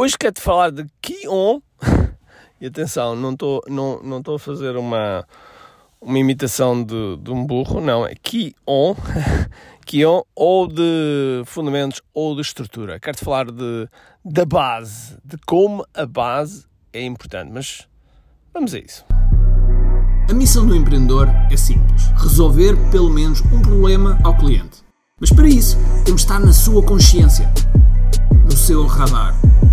Hoje quero-te falar de Kion. E atenção, não estou não, não a fazer uma, uma imitação de, de um burro, não. É Kion. Kion ou de fundamentos ou de estrutura. Quero-te falar de, da base, de como a base é importante. Mas vamos a isso. A missão do empreendedor é simples: resolver pelo menos um problema ao cliente. Mas para isso, temos de estar na sua consciência, no seu radar.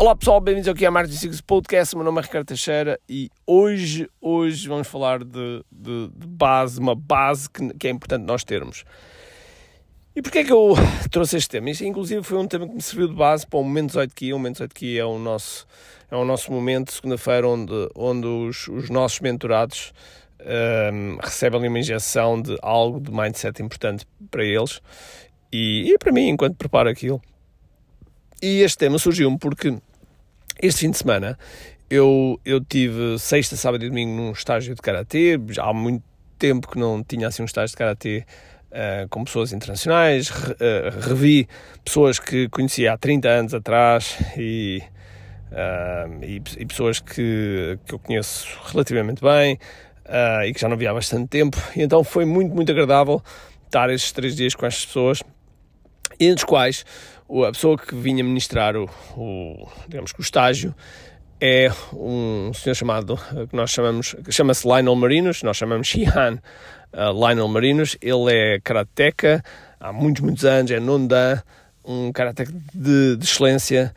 Olá pessoal, bem-vindos ao que é Marketing Secrets Podcast. Meu nome é Ricardo Teixeira e hoje, hoje vamos falar de, de, de base, uma base que, que é importante nós termos. E porquê é que eu trouxe este tema? Isto, inclusive, foi um tema que me serviu de base para o Momento 18 Key. O Momento 18 Key é o nosso, é o nosso momento, segunda-feira, onde, onde os, os nossos mentorados um, recebem ali uma injeção de algo de mindset importante para eles e, e para mim, enquanto preparo aquilo. E este tema surgiu-me porque este fim de semana eu, eu tive sexta, sábado e domingo num estágio de karatê. Já há muito tempo que não tinha assim um estágio de karatê uh, com pessoas internacionais, re, uh, revi pessoas que conhecia há 30 anos atrás e, uh, e, e, pessoas que, que eu conheço relativamente bem e que já não via há bastante tempo. E então foi muito, muito agradável estar esses três dias com estas pessoas, entre os quais a pessoa que vinha ministrar o, o digamos o estágio é um senhor chamado, que nós chamamos, chama-se Lionel Marinos, nós chamamos Shihan uh, Lionel Marinos. Ele é karateca há muitos, muitos anos, é nondan, um karateca de, de excelência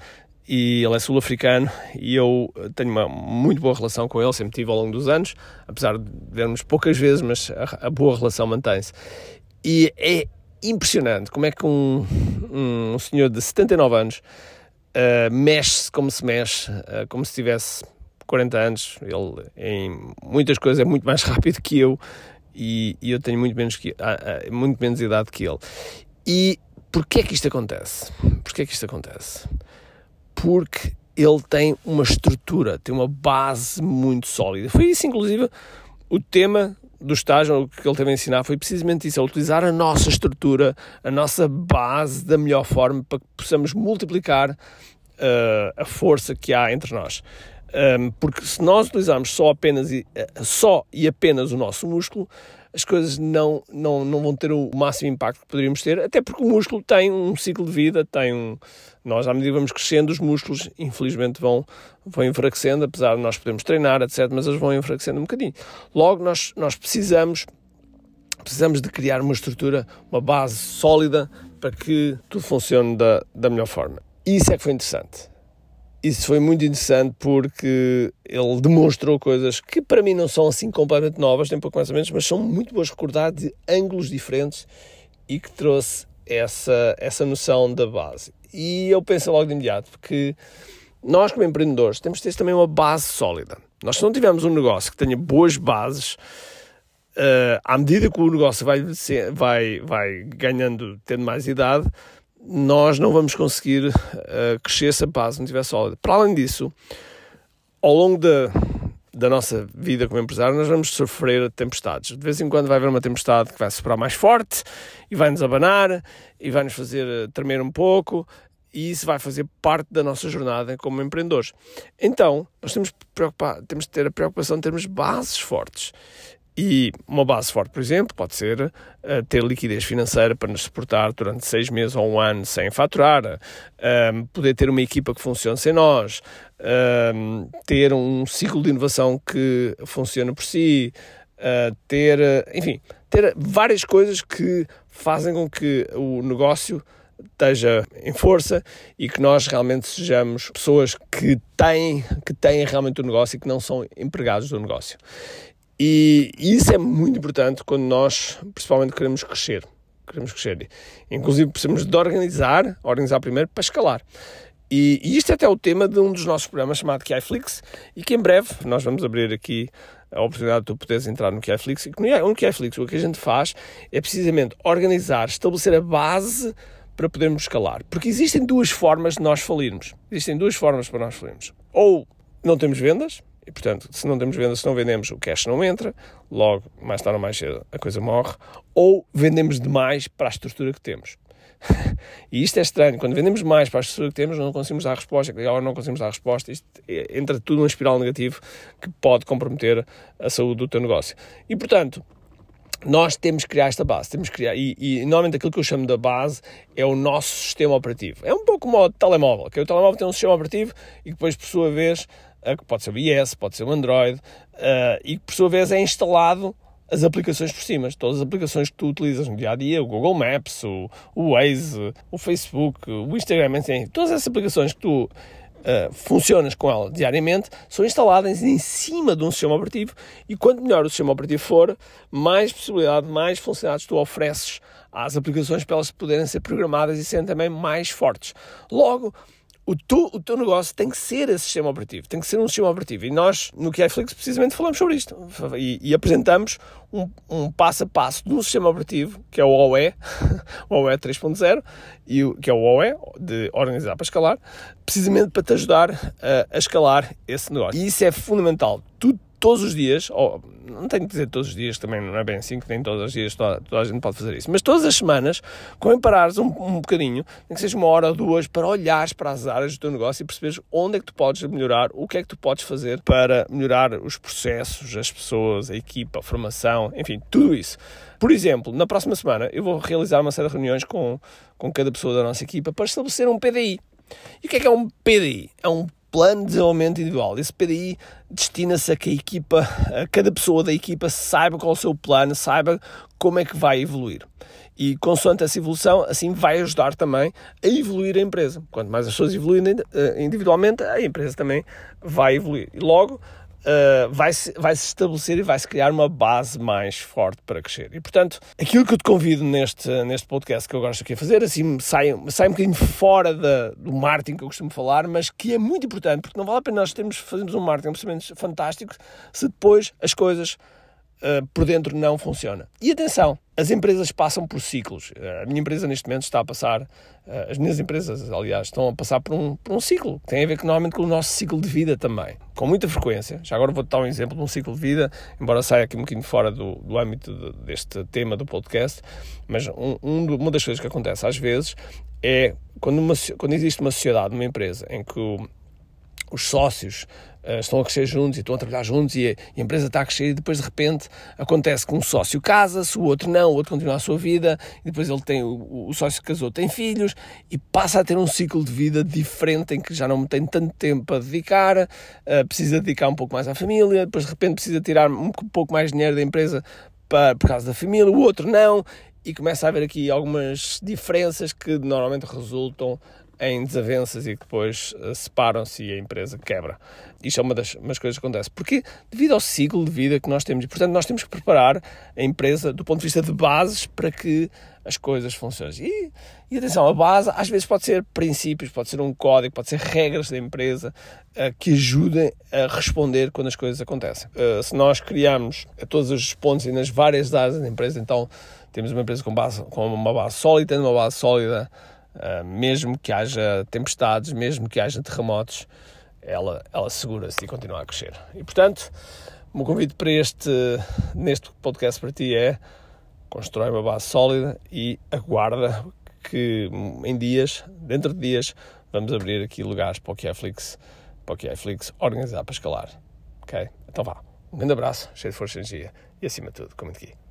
e ele é sul-africano e eu tenho uma muito boa relação com ele, sempre tive ao longo dos anos, apesar de vermos poucas vezes, mas a, a boa relação mantém-se. E é impressionante como é que um, um senhor de 79 anos uh, mexe-se como se mexe, uh, como se tivesse 40 anos. Ele, em muitas coisas, é muito mais rápido que eu e, e eu tenho muito menos, que, uh, muito menos idade que ele. E porquê é que isto acontece? Porquê é que isto acontece? Porque ele tem uma estrutura, tem uma base muito sólida. Foi isso, inclusive, o tema do estágio, o que ele teve a ensinar foi precisamente isso, é utilizar a nossa estrutura, a nossa base da melhor forma para que possamos multiplicar uh, a força que há entre nós. Um, porque se nós utilizarmos só apenas e, uh, só e apenas o nosso músculo, as coisas não, não, não vão ter o máximo impacto que poderíamos ter, até porque o músculo tem um ciclo de vida, tem um... Nós, à medida que vamos crescendo, os músculos, infelizmente, vão, vão enfraquecendo, apesar de nós podermos treinar, etc., mas eles vão enfraquecendo um bocadinho. Logo, nós, nós precisamos, precisamos de criar uma estrutura, uma base sólida para que tudo funcione da, da melhor forma. Isso é que foi interessante isso foi muito interessante porque ele demonstrou coisas que para mim não são assim completamente novas, nem pouco mais ou menos, mas são muito boas recordar de ângulos diferentes e que trouxe essa, essa noção da base. E eu penso logo de imediato que nós, como empreendedores, temos de ter também uma base sólida. Nós, se não tivermos um negócio que tenha boas bases, uh, à medida que o negócio vai, vai, vai ganhando, tendo mais idade, nós não vamos conseguir uh, crescer se a base não estiver sólida. Para além disso, ao longo da, da nossa vida como empresário, nós vamos sofrer tempestades. De vez em quando vai haver uma tempestade que vai soprar mais forte e vai-nos abanar e vai-nos fazer eh, tremer um pouco e isso vai fazer parte da nossa jornada como empreendedores. Então, nós temos, temos de ter a preocupação de termos bases fortes. E uma base forte, por exemplo, pode ser uh, ter liquidez financeira para nos suportar durante seis meses ou um ano sem faturar, uh, poder ter uma equipa que funcione sem nós, uh, ter um ciclo de inovação que funcione por si, eh, ter, enfim, ter várias coisas que fazem com que o negócio esteja em força e que nós realmente sejamos pessoas que têm, que têm realmente o negócio e que não são empregados do negócio. E, isso é muito importante quando nós, principalmente, queremos crescer. Queremos crescer. Inclusive, precisamos de organizar, organizar primeiro para escalar. E, e isto é até o tema de um dos nossos programas chamado KiFlix e que em breve nós vamos abrir aqui a oportunidade de tu poderes entrar no KiFlix. E no KiFlix o que a gente faz é precisamente organizar, estabelecer a base para podermos escalar. Porque existem duas formas de nós falirmos. Existem duas formas para nós falirmos. Ou não temos vendas, e portanto, se não temos vendas, se não vendemos, o cash não entra, logo, mais tarde ou mais cedo, a coisa morre. Ou vendemos demais para a estrutura que temos. e isto é estranho. Quando vendemos mais para a estrutura que temos, não conseguimos dar resposta. Agora não conseguimos dar resposta. Isto é, entra tudo numa espiral negativa que pode comprometer a saúde do teu negócio. E portanto, nós temos que criar esta base, temos que criar, e, e, normalmente aquilo que eu chamo da base é o nosso sistema operativo. É um pouco como o telemóvel, que o telemóvel tem um sistema operativo e depois, por sua vez, pode ser o iOS, pode ser o Android, uh, e por sua vez é instalado as aplicações por cima, todas as aplicações que tu utilizas no dia a dia, o Google Maps, o, o Waze, o Facebook, o Instagram, enfim, todas essas aplicações que tu uh, funcionas com ela diariamente são instaladas em cima de um sistema operativo e quanto melhor o sistema operativo for, mais possibilidade, mais funcionalidades tu ofereces às aplicações para elas poderem ser programadas e serem também mais fortes. Logo, o, tu, o teu negócio tem que ser esse sistema operativo, tem que ser um sistema operativo. E nós, no QIFlix, precisamente falamos sobre isto e, e apresentamos um, um, passo a passo de um sistema operativo, que é o OE, o OE 3.0, e que é o OE, de organizar para escalar, precisamente para te ajudar a, a escalar esse negócio. E isso é fundamental. Tu, todos os dias, ou não tenho que dizer todos os dias, também não é bem assim que nem todos os dias toda, toda a gente pode fazer isso, mas todas as semanas, com parares um, um bocadinho, nem que seja uma hora ou duas, para olhares para as áreas do teu negócio e perceberes onde é que tu podes melhorar, o que é que tu podes fazer para melhorar os processos, as pessoas, a equipa, a formação, enfim, tudo isso. Por exemplo, na próxima semana eu vou realizar uma série de reuniões com, com cada pessoa da nossa equipa para estabelecer um PDI. E o que é que é um PDI? É um plano de desenvolvimento individual. Esse PDI destina-se a que a equipa, a cada pessoa da equipa saiba qual é o seu plano, saiba como é que vai evoluir. E consoante essa evolução, assim vai ajudar também a evoluir a empresa. Quanto mais as pessoas evoluírem eh, individualmente, a empresa também vai evoluir. E logo, uh, vai-se vai -se estabelecer e vai-se criar uma base mais forte para crescer. E, portanto, aquilo que eu te convido neste, neste podcast que eu gosto aqui a fazer, assim, sai, sai um bocadinho fora da, do marketing que eu costumo falar, mas que é muito importante, porque não vale a pena nós termos, fazermos um marketing fantástico se depois as coisas uh, por dentro não funciona. E atenção, as empresas passam por ciclos. A minha empresa neste momento está a passar, eh, as minhas empresas, aliás, estão a passar por um, por um ciclo que tem a ver normalmente com o nosso ciclo de vida também. Com muita frequência. Já agora vou-te dar um exemplo de um ciclo de vida, embora saia aqui um bocadinho fora do, do âmbito de, deste tema do podcast, mas um, um, uma das coisas que acontece às vezes é quando, uma, quando existe uma sociedade, uma empresa, em que o, os sócios estão a crescer juntos e estão a trabalhar juntos e a, e a, empresa está a crescer e depois de repente acontece que um sócio casa-se, o outro não, o outro continua a sua vida e depois ele tem, o, o sócio que casou tem filhos e passa a ter um ciclo de vida diferente em que já não tem tanto tempo a dedicar, uh, precisa dedicar um pouco mais à família, depois de repente precisa tirar um pouco mais de dinheiro da empresa para, por causa da família, o outro não, e começa a haver aqui algumas diferenças que normalmente resultam em desavenças e que depois uh, separam-se e a empresa quebra. Isto é uma das, uma das coisas que acontece. Porque devido ao ciclo de vida que nós temos, e portanto nós temos que preparar a empresa do ponto de vista de bases para que as coisas funcionem. E, e atenção, a base às vezes pode ser princípios, pode ser um código, pode ser regras da empresa uh, que ajudem a responder quando as coisas acontecem. Uh, se nós criarmos a todos os pontos e nas várias áreas da empresa, então temos uma empresa com, base, com uma base sólida, uma base sólida mesmo que haja tempestades, mesmo que haja terremotos, ela, ela segura-se e continua a crescer. E portanto, o meu convite para este, neste podcast para ti é constrói uma base sólida e aguarda que em dias, dentro de dias, vamos abrir aqui lugares para o QIFlix, para o QIFlix organizar para escalar. Ok? Então vá. Um grande abraço, cheio de força e energia e acima de tudo, comente aqui.